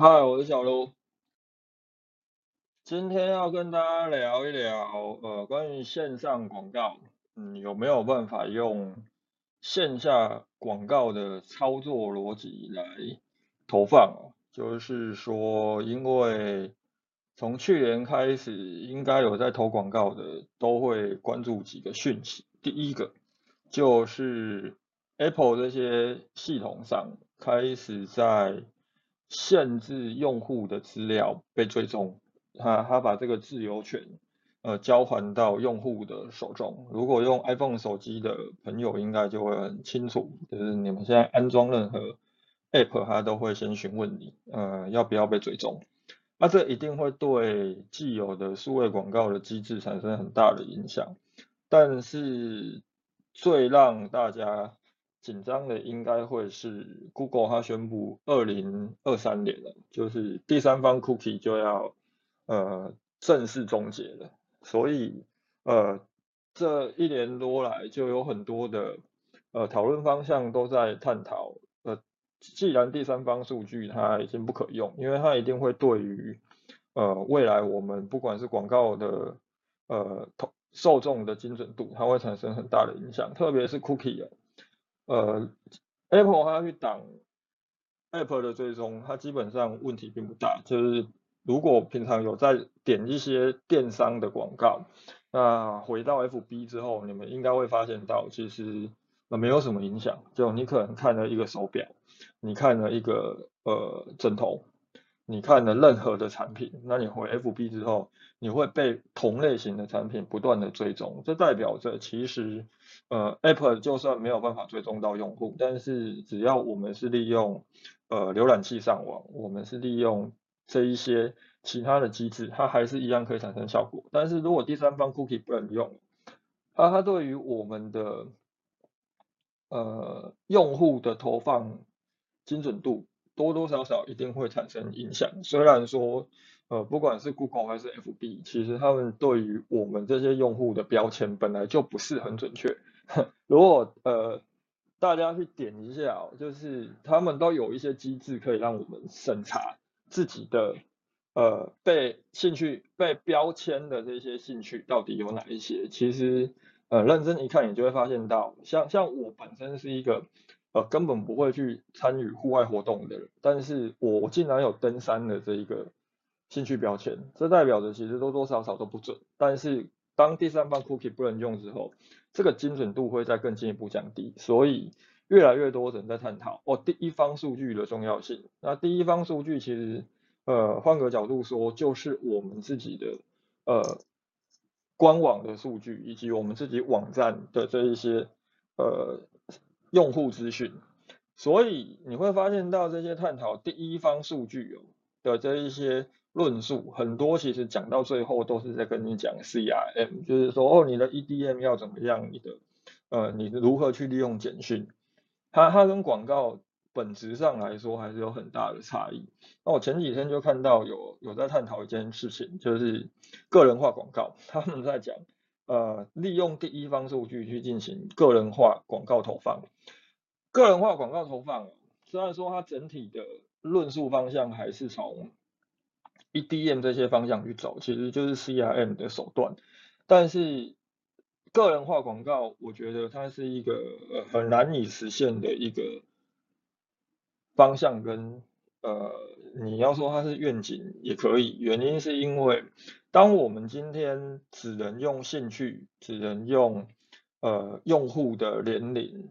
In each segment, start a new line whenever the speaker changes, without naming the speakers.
嗨，我是小卢，今天要跟大家聊一聊，呃，关于线上广告，嗯，有没有办法用线下广告的操作逻辑来投放？就是说，因为从去年开始，应该有在投广告的，都会关注几个讯息。第一个就是 Apple 这些系统上开始在限制用户的资料被追踪，他他把这个自由权呃交还到用户的手中。如果用 iPhone 手机的朋友应该就会很清楚，就是你们现在安装任何 App，它都会先询问你呃要不要被追踪。那这一定会对既有的数位广告的机制产生很大的影响。但是最让大家紧张的应该会是 Google，它宣布二零二三年了，就是第三方 Cookie 就要呃正式终结了。所以呃这一年多来就有很多的呃讨论方向都在探讨，呃既然第三方数据它已经不可用，因为它一定会对于呃未来我们不管是广告的呃受众的精准度，它会产生很大的影响，特别是 Cookie 啊。呃，Apple 它去挡 Apple 的追踪，它基本上问题并不大。就是如果平常有在点一些电商的广告，那回到 FB 之后，你们应该会发现到，其实呃没有什么影响。就你可能看了一个手表，你看了一个呃枕头。你看了任何的产品，那你回 FB 之后，你会被同类型的产品不断的追踪，这代表着其实，呃，Apple 就算没有办法追踪到用户，但是只要我们是利用呃浏览器上网，我们是利用这一些其他的机制，它还是一样可以产生效果。但是如果第三方 Cookie 不能用，它它对于我们的呃用户的投放精准度。多多少少一定会产生影响。虽然说，呃，不管是 Google 还是 FB，其实他们对于我们这些用户的标签本来就不是很准确。如果呃大家去点一下，就是他们都有一些机制可以让我们审查自己的呃被兴趣被标签的这些兴趣到底有哪一些。其实呃认真一看，你就会发现到，像像我本身是一个。呃，根本不会去参与户外活动的人，但是我竟然有登山的这一个兴趣标签，这代表着其实多多少少都不准。但是当第三方 cookie 不能用之后，这个精准度会再更进一步降低，所以越来越多人在探讨哦，第一方数据的重要性。那第一方数据其实，呃，换个角度说，就是我们自己的呃官网的数据，以及我们自己网站的这一些呃。用户资讯，所以你会发现到这些探讨第一方数据的这一些论述，很多其实讲到最后都是在跟你讲 CRM，就是说哦你的 EDM 要怎么样，你的呃你如何去利用简讯，它它跟广告本质上来说还是有很大的差异。那我前几天就看到有有在探讨一件事情，就是个人化广告，他们在讲。呃，利用第一方数据去进行个人化广告投放。个人化广告投放，虽然说它整体的论述方向还是从 EDM 这些方向去走，其实就是 CRM 的手段。但是个人化广告，我觉得它是一个很难以实现的一个方向跟。呃，你要说它是愿景也可以，原因是因为当我们今天只能用兴趣，只能用呃用户的年龄、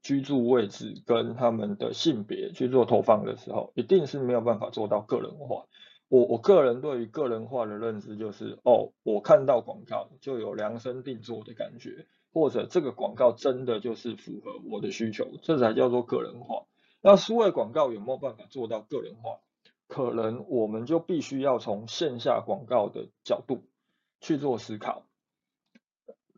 居住位置跟他们的性别去做投放的时候，一定是没有办法做到个人化。我我个人对于个人化的认知就是，哦，我看到广告就有量身定做的感觉，或者这个广告真的就是符合我的需求，这才叫做个人化。那数位广告有没有办法做到个人化？可能我们就必须要从线下广告的角度去做思考。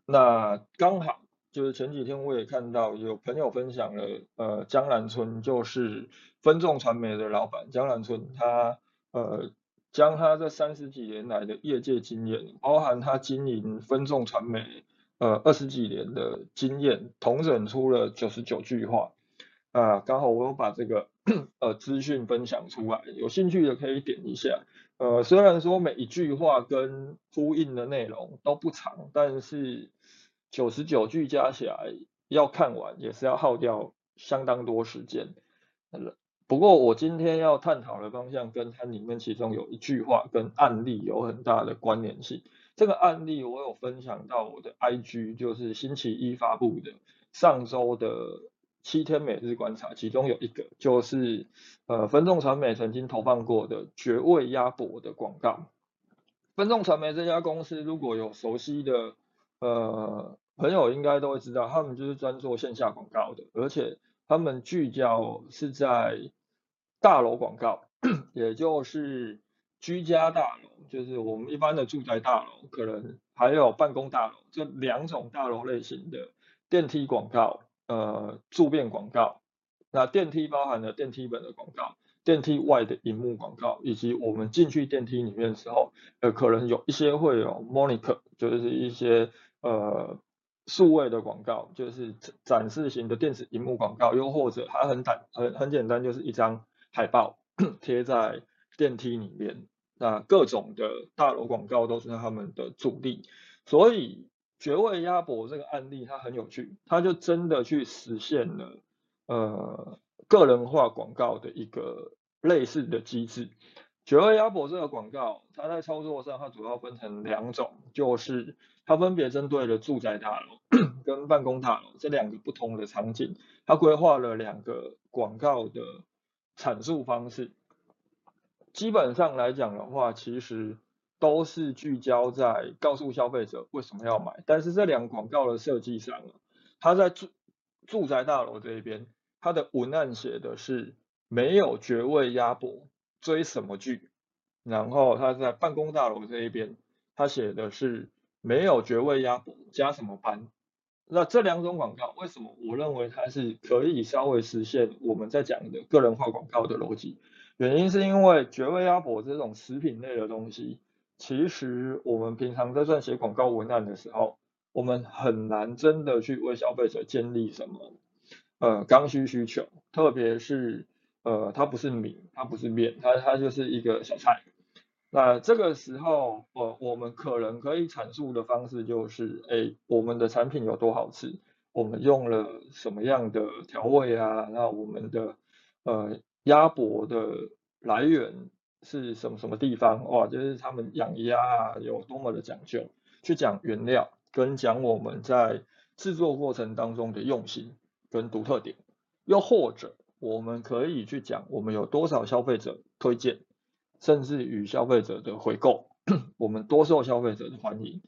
那刚好就是前几天我也看到有朋友分享了，呃，江南春就是分众传媒的老板江南春，他呃将他这三十几年来的业界经验，包含他经营分众传媒呃二十几年的经验，统整出了九十九句话。啊，刚好我有把这个 呃资讯分享出来，有兴趣的可以点一下。呃，虽然说每一句话跟呼应的内容都不长，但是九十九句加起来要看完也是要耗掉相当多时间。不过我今天要探讨的方向跟它里面其中有一句话跟案例有很大的关联性。这个案例我有分享到我的 IG，就是星期一发布的上周的七天每日观察，其中有一个就是呃分众传媒曾经投放过的绝味鸭脖的广告。分众传媒这家公司如果有熟悉的呃朋友应该都会知道，他们就是专做线下广告的，而且他们聚焦是在大楼广告，也就是居家大楼。就是我们一般的住宅大楼，可能还有办公大楼，这两种大楼类型的电梯广告，呃，住变广告。那电梯包含了电梯本的广告，电梯外的荧幕广告，以及我们进去电梯里面的时候，呃，可能有一些会有 monitor，就是一些呃数位的广告，就是展示型的电子荧幕广告，又或者它很简很很简单，就是一张海报贴在电梯里面。那各种的大楼广告都是他们的主力，所以绝味鸭脖这个案例它很有趣，它就真的去实现了呃个人化广告的一个类似的机制。绝味鸭脖这个广告，它在操作上它主要分成两种，就是它分别针对了住宅大楼跟办公大楼这两个不同的场景，它规划了两个广告的阐述方式。基本上来讲的话，其实都是聚焦在告诉消费者为什么要买。但是这两广告的设计上，它在住住宅大楼这一边，它的文案写的是没有绝味鸭脖追什么剧，然后他在办公大楼这一边，他写的是没有绝味鸭脖加什么班。那这两种广告，为什么我认为它是可以稍微实现我们在讲的个人化广告的逻辑？原因是因为绝味鸭脖这种食品类的东西，其实我们平常在撰写广告文案的时候，我们很难真的去为消费者建立什么呃刚需需求，特别是呃它不是米，它不是面，它它就是一个小菜。那这个时候，呃我们可能可以阐述的方式就是，哎，我们的产品有多好吃，我们用了什么样的调味啊，那我们的呃。鸭脖的来源是什么什么地方？哇，就是他们养鸭啊，有多么的讲究，去讲原料，跟讲我们在制作过程当中的用心跟独特点。又或者，我们可以去讲我们有多少消费者推荐，甚至与消费者的回购，我们多受消费者的欢迎。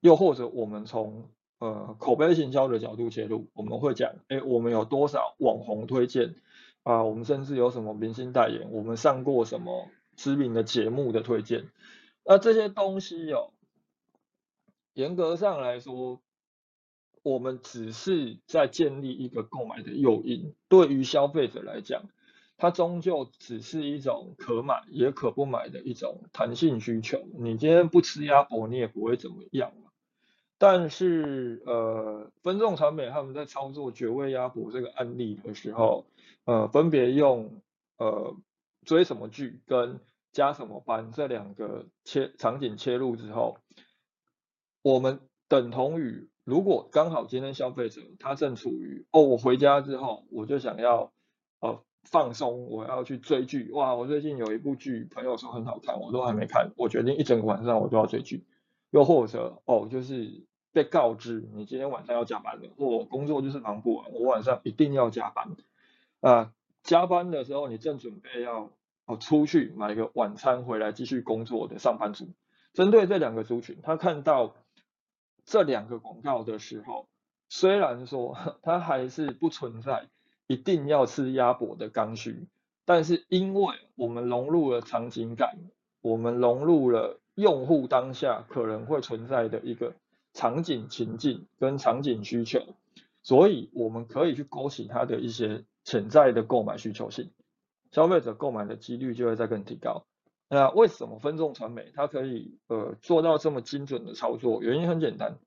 又或者，我们从呃口碑行销的角度切入，我们会讲，哎，我们有多少网红推荐。啊，我们甚至有什么明星代言，我们上过什么知名的节目的推荐，那这些东西哦，严格上来说，我们只是在建立一个购买的诱因。对于消费者来讲，它终究只是一种可买也可不买的一种弹性需求。你今天不吃鸭脖，你也不会怎么样嘛。但是，呃，分众传媒他们在操作绝味鸭脖这个案例的时候，呃，分别用呃追什么剧跟加什么班这两个切场景切入之后，我们等同于如果刚好今天消费者他正处于哦，我回家之后我就想要呃放松，我要去追剧，哇，我最近有一部剧朋友说很好看，我都还没看，我决定一整个晚上我都要追剧，又或者哦就是被告知你今天晚上要加班了，或工作就是忙不完，我晚上一定要加班。啊，加班的时候，你正准备要哦出去买个晚餐回来继续工作的上班族，针对这两个族群，他看到这两个广告的时候，虽然说 它还是不存在一定要吃鸭脖的刚需，但是因为我们融入了场景感，我们融入了用户当下可能会存在的一个场景情境跟场景需求，所以我们可以去勾起他的一些。潜在的购买需求性，消费者购买的几率就会再更提高。那为什么分众传媒它可以呃做到这么精准的操作？原因很简单，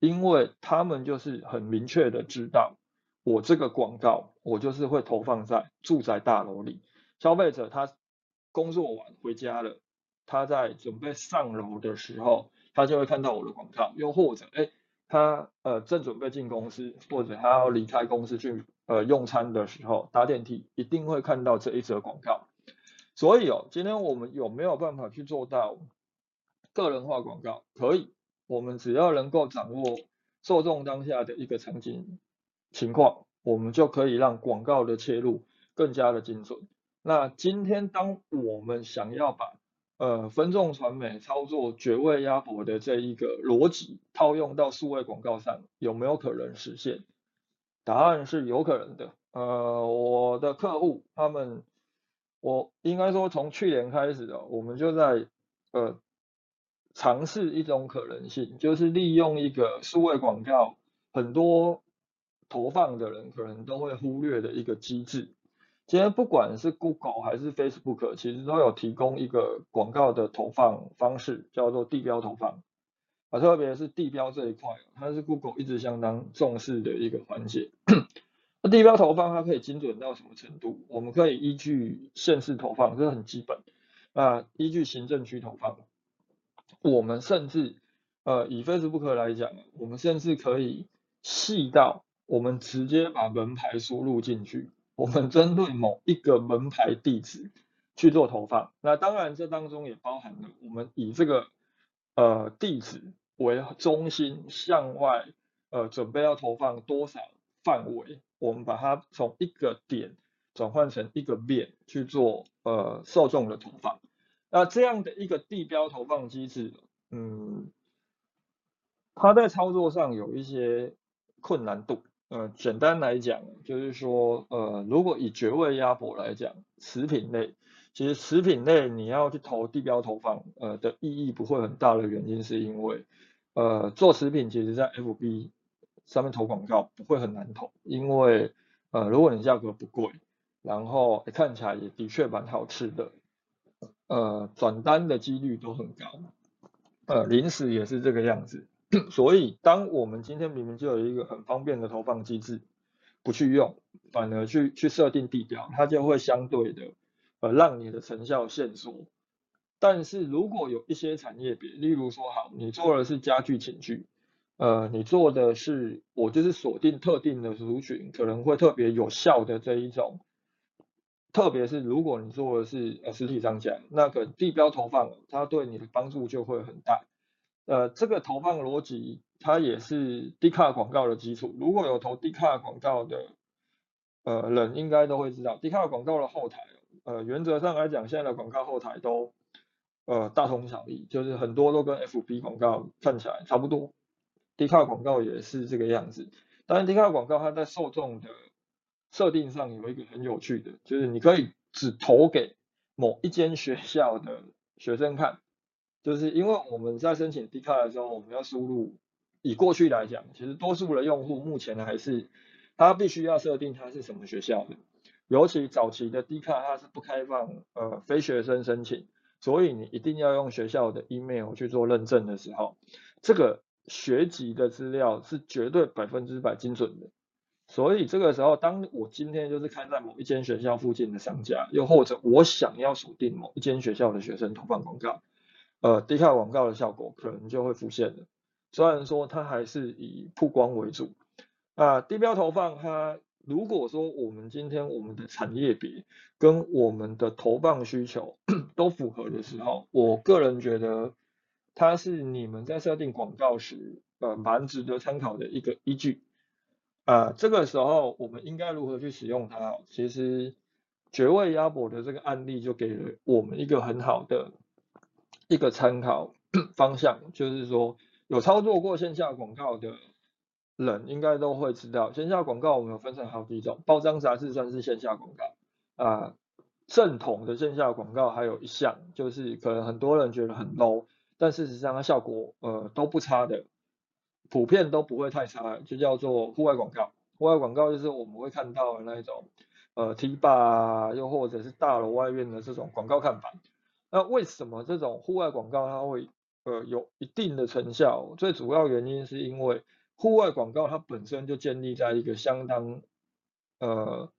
因为他们就是很明确的知道我这个广告我就是会投放在住宅大楼里，消费者他工作完回家了，他在准备上楼的时候，他就会看到我的广告，又或者哎。他呃正准备进公司，或者他要离开公司去呃用餐的时候，搭电梯一定会看到这一则广告。所以哦，今天我们有没有办法去做到个人化广告？可以，我们只要能够掌握受众当下的一个场景情况，我们就可以让广告的切入更加的精准。那今天当我们想要把呃，分众传媒操作绝味鸭脖的这一个逻辑套用到数位广告上，有没有可能实现？答案是有可能的。呃，我的客户他们，我应该说从去年开始的，我们就在呃尝试一种可能性，就是利用一个数位广告很多投放的人可能都会忽略的一个机制。今天不管是 Google 还是 Facebook，其实都有提供一个广告的投放方式，叫做地标投放。啊，特别是地标这一块，它是 Google 一直相当重视的一个环节。地标投放它可以精准到什么程度？我们可以依据县市投放，这是很基本。啊，依据行政区投放，我们甚至呃以 Facebook 来讲，我们甚至可以细到我们直接把门牌输入进去。我们针对某一个门牌地址去做投放，那当然这当中也包含了我们以这个呃地址为中心向外呃准备要投放多少范围，我们把它从一个点转换成一个面去做呃受众的投放。那这样的一个地标投放机制，嗯，它在操作上有一些困难度。呃，简单来讲，就是说，呃，如果以绝味鸭脖来讲，食品类，其实食品类你要去投地标投放，呃的意义不会很大的原因，是因为，呃，做食品其实在 FB 上面投广告不会很难投，因为，呃，如果你价格不贵，然后看起来也的确蛮好吃的，呃，转单的几率都很高，呃，零食也是这个样子。所以，当我们今天明明就有一个很方便的投放机制，不去用，反而去去设定地标，它就会相对的呃让你的成效限缩。但是如果有一些产业别，例如说好，你做的是家具寝具，呃，你做的是我就是锁定特定的族群，可能会特别有效的这一种。特别是如果你做的是呃实体商家，那个地标投放，它对你的帮助就会很大。呃，这个投放逻辑它也是低卡广告的基础。如果有投低卡广告的呃人，应该都会知道，低卡广告的后台，呃，原则上来讲，现在的广告后台都呃大同小异，就是很多都跟 FB 广告看起来差不多。低卡广告也是这个样子。当然，低卡广告它在受众的设定上有一个很有趣的，就是你可以只投给某一间学校的学生看。就是因为我们在申请 D 卡的时候，我们要输入，以过去来讲，其实多数的用户目前还是他必须要设定他是什么学校的，尤其早期的 D 卡它是不开放呃非学生申请，所以你一定要用学校的 email 去做认证的时候，这个学籍的资料是绝对百分之百精准的，所以这个时候，当我今天就是开在某一间学校附近的商家，又或者我想要锁定某一间学校的学生投放广告。呃，低卡广告的效果可能就会浮现了。虽然说它还是以曝光为主，啊，低标投放它如果说我们今天我们的产业别跟我们的投放需求 都符合的时候，我个人觉得它是你们在设定广告时，呃，蛮值得参考的一个依据。啊，这个时候我们应该如何去使用它？其实绝味鸭脖的这个案例就给了我们一个很好的。一个参考 方向，就是说有操作过线下广告的人，应该都会知道，线下广告我们有分成好几种，包装杂志算是线下广告啊，正统的线下广告还有一项，就是可能很多人觉得很 low，但事实上它效果呃都不差的，普遍都不会太差，就叫做户外广告。户外广告就是我们会看到的那一种呃 T 吧，又或者是大楼外面的这种广告看板。那为什么这种户外广告它会呃有一定的成效？最主要原因是因为户外广告它本身就建立在一个相当呃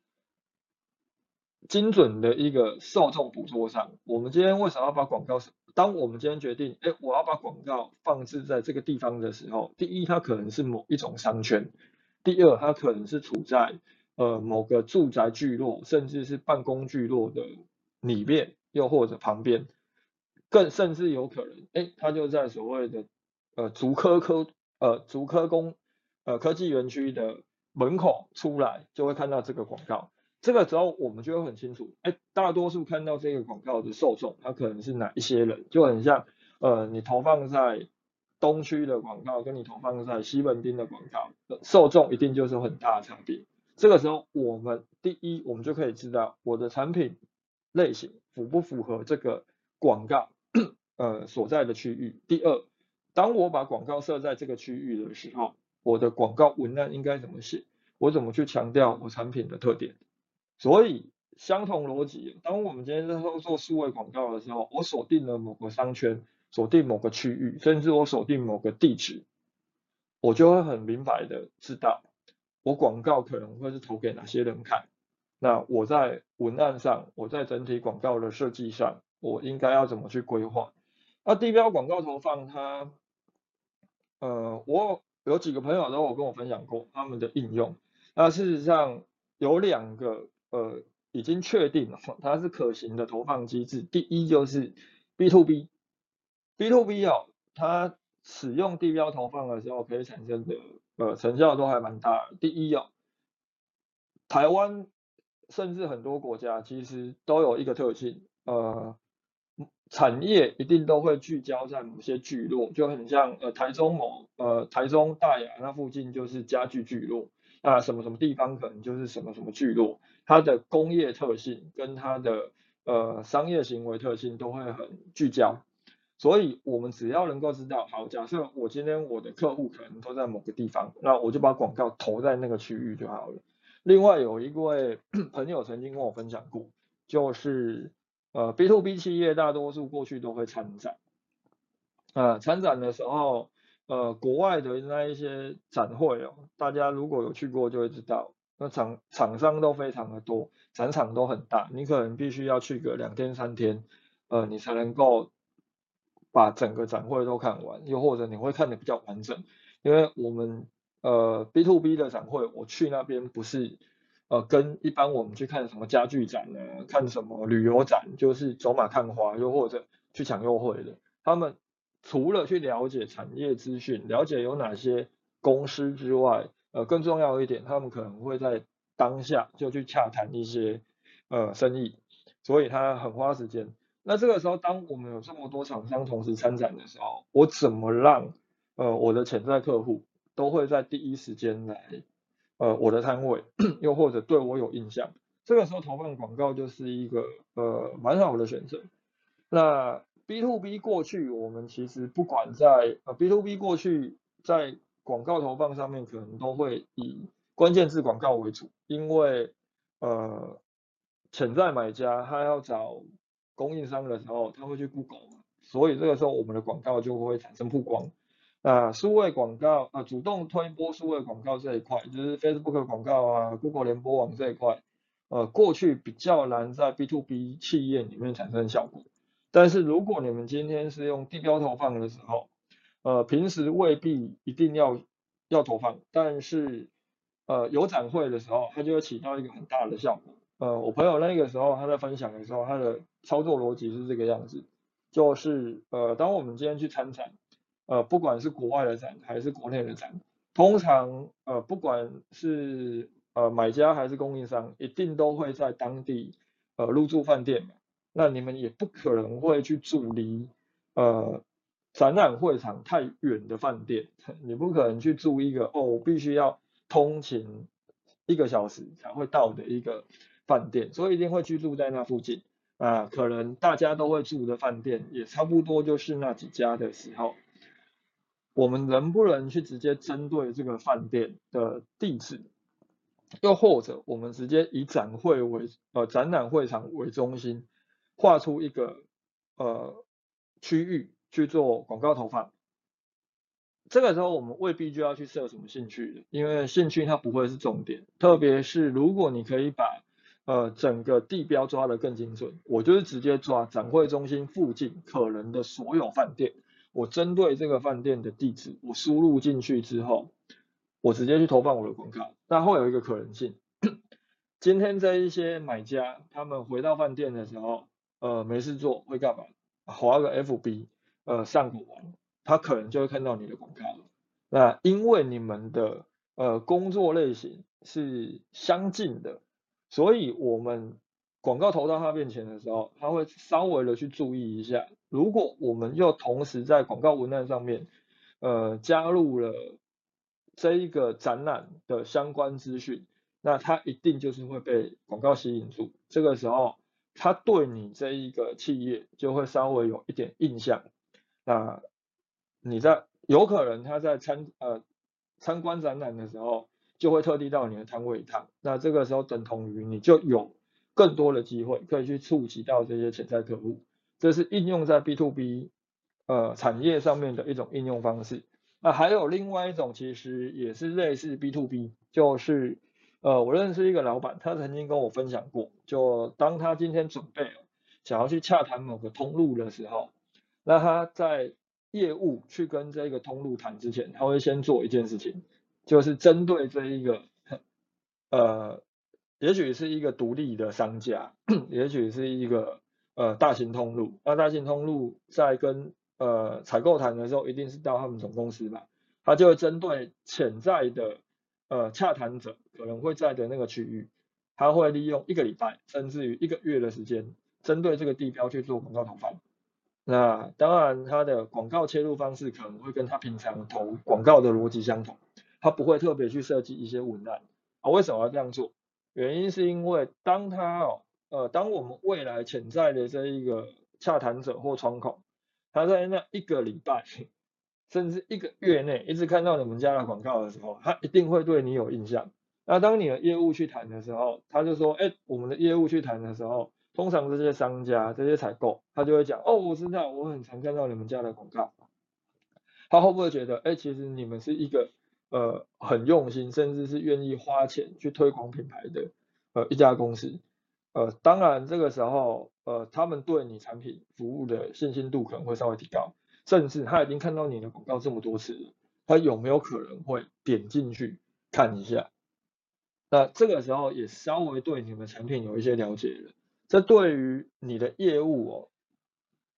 精准的一个受众捕捉上，我们今天为什么要把广告？当我们今天决定，哎，我要把广告放置在这个地方的时候，第一，它可能是某一种商圈；第二，它可能是处在呃某个住宅聚落，甚至是办公聚落的里面，又或者旁边，更甚至有可能，哎，它就在所谓的呃竹科科呃竹科工呃科技园区的门口出来，就会看到这个广告。这个时候我们就会很清楚，哎，大多数看到这个广告的受众，他可能是哪一些人，就很像，呃，你投放在东区的广告，跟你投放在西门町的广告，受众一定就是很大的差别。这个时候，我们第一，我们就可以知道我的产品类型符不符合这个广告，呃，所在的区域。第二，当我把广告设在这个区域的时候，我的广告文案应该怎么写？我怎么去强调我产品的特点？所以，相同逻辑，当我们今天在做数位广告的时候，我锁定了某个商圈，锁定某个区域，甚至我锁定某个地址，我就会很明白的知道，我广告可能会是投给哪些人看。那我在文案上，我在整体广告的设计上，我应该要怎么去规划？那地标广告投放，它，呃，我有几个朋友都有跟我分享过他们的应用。那事实上有两个。呃，已经确定了，它是可行的投放机制。第一就是 B to B，B to B 哦，它使用地标投放的时候可以产生的呃成效都还蛮大。第一哦，台湾甚至很多国家其实都有一个特性，呃，产业一定都会聚焦在某些聚落，就很像呃台中某呃台中大雅那附近就是家具聚落。啊什么什么地方可能就是什么什么聚落，它的工业特性跟它的呃商业行为特性都会很聚焦，所以我们只要能够知道，好，假设我今天我的客户可能都在某个地方，那我就把广告投在那个区域就好了。另外有一位 朋友曾经跟我分享过，就是呃 B to B 企业大多数过去都会参展，啊参展的时候。呃，国外的那一些展会哦，大家如果有去过就会知道，那厂厂商都非常的多，展场都很大，你可能必须要去个两天三天，呃，你才能够把整个展会都看完，又或者你会看的比较完整，因为我们呃 B to B 的展会，我去那边不是呃跟一般我们去看什么家具展呢，看什么旅游展，就是走马看花，又或者去抢优惠的，他们。除了去了解产业资讯，了解有哪些公司之外，呃，更重要一点，他们可能会在当下就去洽谈一些呃生意，所以他很花时间。那这个时候，当我们有这么多厂商同时参展的时候，我怎么让呃我的潜在客户都会在第一时间来呃我的摊位，又或者对我有印象？这个时候投放广告就是一个呃蛮好的选择。那 B to B 过去，我们其实不管在呃 B to B 过去在广告投放上面，可能都会以关键字广告为主，因为呃潜在买家他要找供应商的时候，他会去 Google，所以这个时候我们的广告就会产生曝光。那数位广告啊，主动推播数位广告这一块，就是 Facebook 广告啊，Google 联播网这一块，呃过去比较难在 B to B 企业里面产生效果。但是如果你们今天是用地标投放的时候，呃，平时未必一定要要投放，但是呃有展会的时候，它就会起到一个很大的效果。呃，我朋友那个时候他在分享的时候，他的操作逻辑是这个样子，就是呃，当我们今天去参展，呃，不管是国外的展还是国内的展，通常呃不管是呃买家还是供应商，一定都会在当地呃入住饭店。那你们也不可能会去住离呃展览会场太远的饭店，你不可能去住一个哦，必须要通勤一个小时才会到的一个饭店，所以一定会居住在那附近啊。可能大家都会住的饭店也差不多就是那几家的时候，我们能不能去直接针对这个饭店的地址，又或者我们直接以展会为呃展览会场为中心？画出一个呃区域去做广告投放，这个时候我们未必就要去设什么兴趣，因为兴趣它不会是重点，特别是如果你可以把呃整个地标抓得更精准，我就是直接抓展会中心附近可能的所有饭店，我针对这个饭店的地址，我输入进去之后，我直接去投放我的广告，那会有一个可能性，今天这一些买家他们回到饭店的时候，呃没事做会干嘛？划个 FB，呃上个网。他可能就会看到你的广告了。那因为你们的呃工作类型是相近的，所以我们广告投到他面前的时候，他会稍微的去注意一下。如果我们又同时在广告文案上面呃加入了这一个展览的相关资讯，那他一定就是会被广告吸引住。这个时候，他对你这一个企业就会稍微有一点印象。那你在有可能他在参呃参观展览的时候，就会特地到你的摊位一趟，那这个时候等同于你就有更多的机会可以去触及到这些潜在客户，这是应用在 B to B 呃产业上面的一种应用方式。那还有另外一种其实也是类似 B to B，就是呃我认识一个老板，他曾经跟我分享过，就当他今天准备想要去洽谈某个通路的时候，那他在业务去跟这个通路谈之前，他会先做一件事情，就是针对这一个，呃，也许是一个独立的商家，也许是一个呃大型通路，那大型通路在跟呃采购谈的时候，一定是到他们总公司吧，他就会针对潜在的呃洽谈者可能会在的那个区域，他会利用一个礼拜甚至于一个月的时间，针对这个地标去做广告投放。那当然，他的广告切入方式可能会跟他平常投广告的逻辑相同，他不会特别去设计一些文案。啊，为什么要这样做？原因是因为当他哦，呃，当我们未来潜在的这一个洽谈者或窗口，他在那一个礼拜甚至一个月内一直看到你们家的广告的时候，他一定会对你有印象。那当你的业务去谈的时候，他就说，哎，我们的业务去谈的时候。通常这些商家、这些采购，他就会讲，哦，我知道，我很常看到你们家的广告。他会不会觉得，哎，其实你们是一个呃很用心，甚至是愿意花钱去推广品牌的呃一家公司？呃，当然这个时候，呃，他们对你产品服务的信心度可能会稍微提高，甚至他已经看到你的广告这么多次了，他有没有可能会点进去看一下？那这个时候也稍微对你们产品有一些了解了。这对于你的业务哦，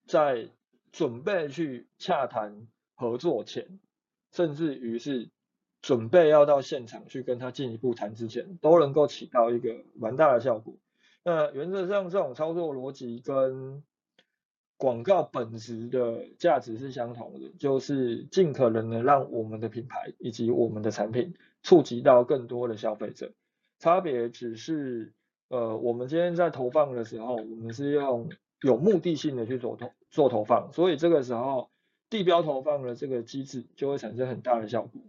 在准备去洽谈合作前，甚至于是准备要到现场去跟他进一步谈之前，都能够起到一个蛮大的效果。那原则上这种操作逻辑跟广告本质的价值是相同的，就是尽可能的让我们的品牌以及我们的产品触及到更多的消费者，差别只是。呃，我们今天在投放的时候，我们是用有目的性的去做投做投放，所以这个时候地标投放的这个机制就会产生很大的效果。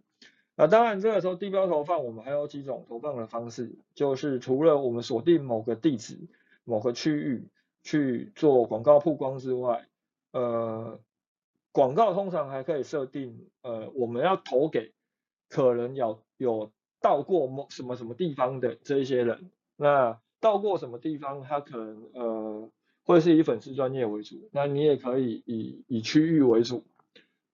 那当然，这个时候地标投放我们还有几种投放的方式，就是除了我们锁定某个地址、某个区域去做广告曝光之外，呃，广告通常还可以设定，呃，我们要投给可能有有到过某什么什么地方的这一些人，那。到过什么地方，他可能呃会是以粉丝专业为主，那你也可以以以区域为主，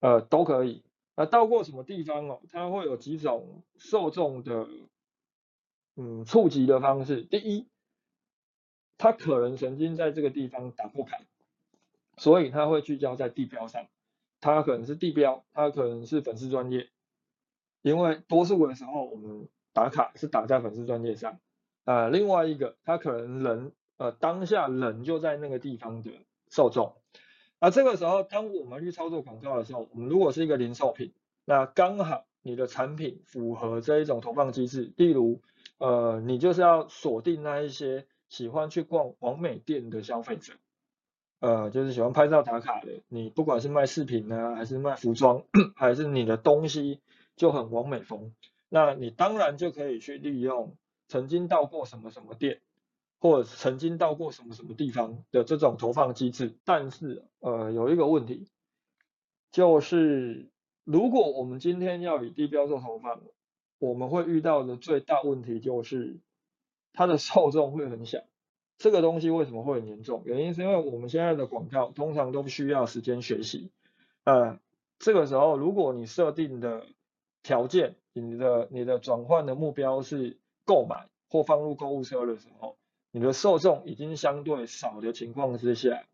呃都可以。那到过什么地方哦，它会有几种受众的嗯触及的方式。第一，他可能曾经在这个地方打过卡，所以他会聚焦在地标上。他可能是地标，他可能是粉丝专业，因为多数的时候我们打卡是打在粉丝专业上。呃，另外一个，他可能人呃当下人就在那个地方的受众，那这个时候，当我们去操作广告的时候，我们如果是一个零售品，那刚好你的产品符合这一种投放机制，例如呃，你就是要锁定那一些喜欢去逛完美店的消费者，呃，就是喜欢拍照打卡的，你不管是卖饰品呢，还是卖服装，还是你的东西就很完美风，那你当然就可以去利用。曾经到过什么什么店，或者曾经到过什么什么地方的这种投放机制，但是呃有一个问题，就是如果我们今天要以低标做投放，我们会遇到的最大问题就是它的受众会很小。这个东西为什么会很严重？原因是因为我们现在的广告通常都需要时间学习。呃，这个时候如果你设定的条件，你的你的转换的目标是购买或放入购物车的时候，你的受众已经相对少的情况之下，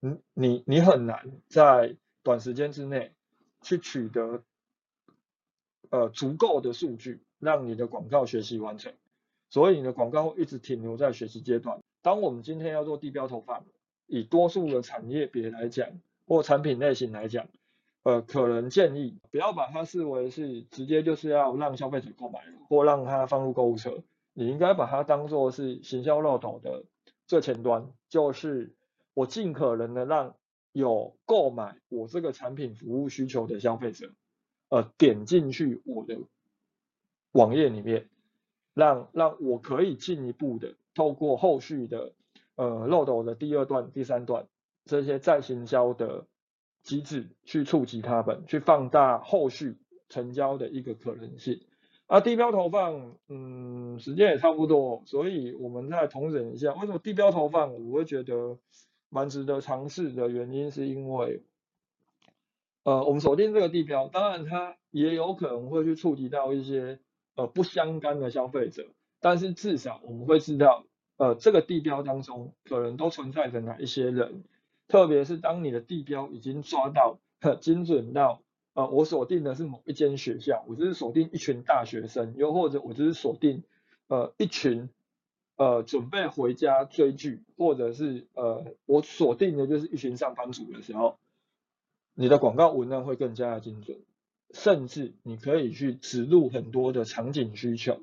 你你你很难在短时间之内去取得呃足够的数据，让你的广告学习完成。所以你的广告会一直停留在学习阶段。当我们今天要做地标投放，以多数的产业别来讲，或产品类型来讲，呃，可能建议不要把它视为是直接就是要让消费者购买，或让他放入购物车。你应该把它当做是行销漏斗的最前端，就是我尽可能的让有购买我这个产品服务需求的消费者，呃，点进去我的网页里面。让让我可以进一步的透过后续的呃漏斗的第二段、第三段这些再行销的机制去触及他们，去放大后续成交的一个可能性。啊，地标投放，嗯，时间也差不多，所以我们再重整一下，为什么地标投放我会觉得蛮值得尝试的原因，是因为呃，我们锁定这个地标，当然它也有可能会去触及到一些。呃，不相干的消费者，但是至少我们会知道，呃，这个地标当中可能都存在着哪一些人，特别是当你的地标已经抓到精准到，呃，我锁定的是某一间学校，我就是锁定一群大学生，又或者我就是锁定呃一群呃准备回家追剧，或者是呃我锁定的就是一群上班族的时候，你的广告文案会更加的精准。甚至你可以去植入很多的场景需求，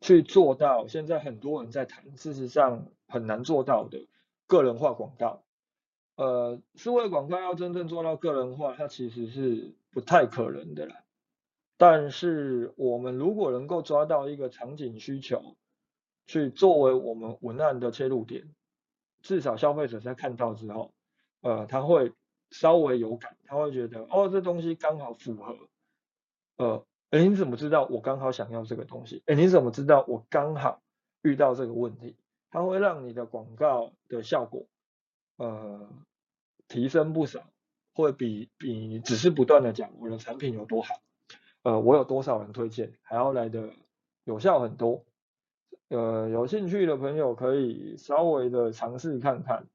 去做到现在很多人在谈，事实上很难做到的个人化广告。呃，数位广告要真正做到个人化，它其实是不太可能的啦。但是我们如果能够抓到一个场景需求，去作为我们文案的切入点，至少消费者在看到之后，呃，他会。稍微有感，他会觉得哦，这东西刚好符合，呃，哎，你怎么知道我刚好想要这个东西？哎，你怎么知道我刚好遇到这个问题？它会让你的广告的效果，呃，提升不少，会比比只是不断的讲我的产品有多好，呃，我有多少人推荐，还要来的有效很多。呃，有兴趣的朋友可以稍微的尝试看看。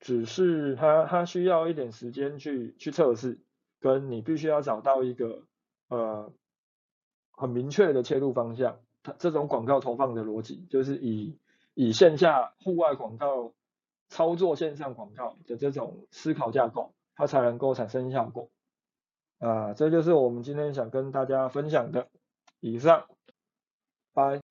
只是它它需要一点时间去去测试，跟你必须要找到一个呃很明确的切入方向。它这种广告投放的逻辑，就是以以线下户外广告操作线上广告的这种思考架构，它才能够产生效果。啊，这就是我们今天想跟大家分享的。以上，拜。